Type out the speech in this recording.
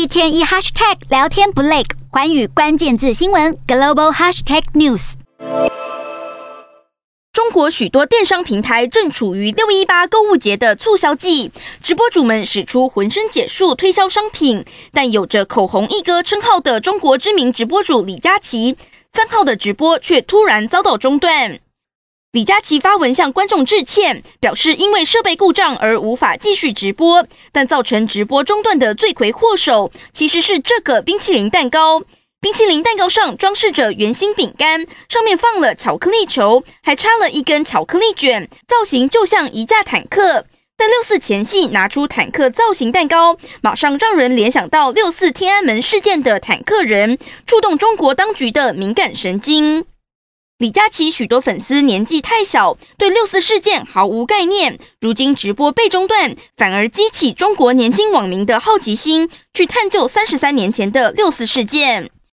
一天一 hashtag 聊天不累，寰宇关键字新闻 global hashtag news。中国许多电商平台正处于六一八购物节的促销季，直播主们使出浑身解数推销商品，但有着“口红一哥”称号的中国知名直播主李佳琦，三号的直播却突然遭到中断。李佳琦发文向观众致歉，表示因为设备故障而无法继续直播，但造成直播中断的罪魁祸首其实是这个冰淇淋蛋糕。冰淇淋蛋糕上装饰着圆心饼干，上面放了巧克力球，还插了一根巧克力卷，造型就像一架坦克。但六四前夕拿出坦克造型蛋糕，马上让人联想到六四天安门事件的坦克人，触动中国当局的敏感神经。李佳琦许多粉丝年纪太小，对六四事件毫无概念。如今直播被中断，反而激起中国年轻网民的好奇心，去探究三十三年前的六四事件。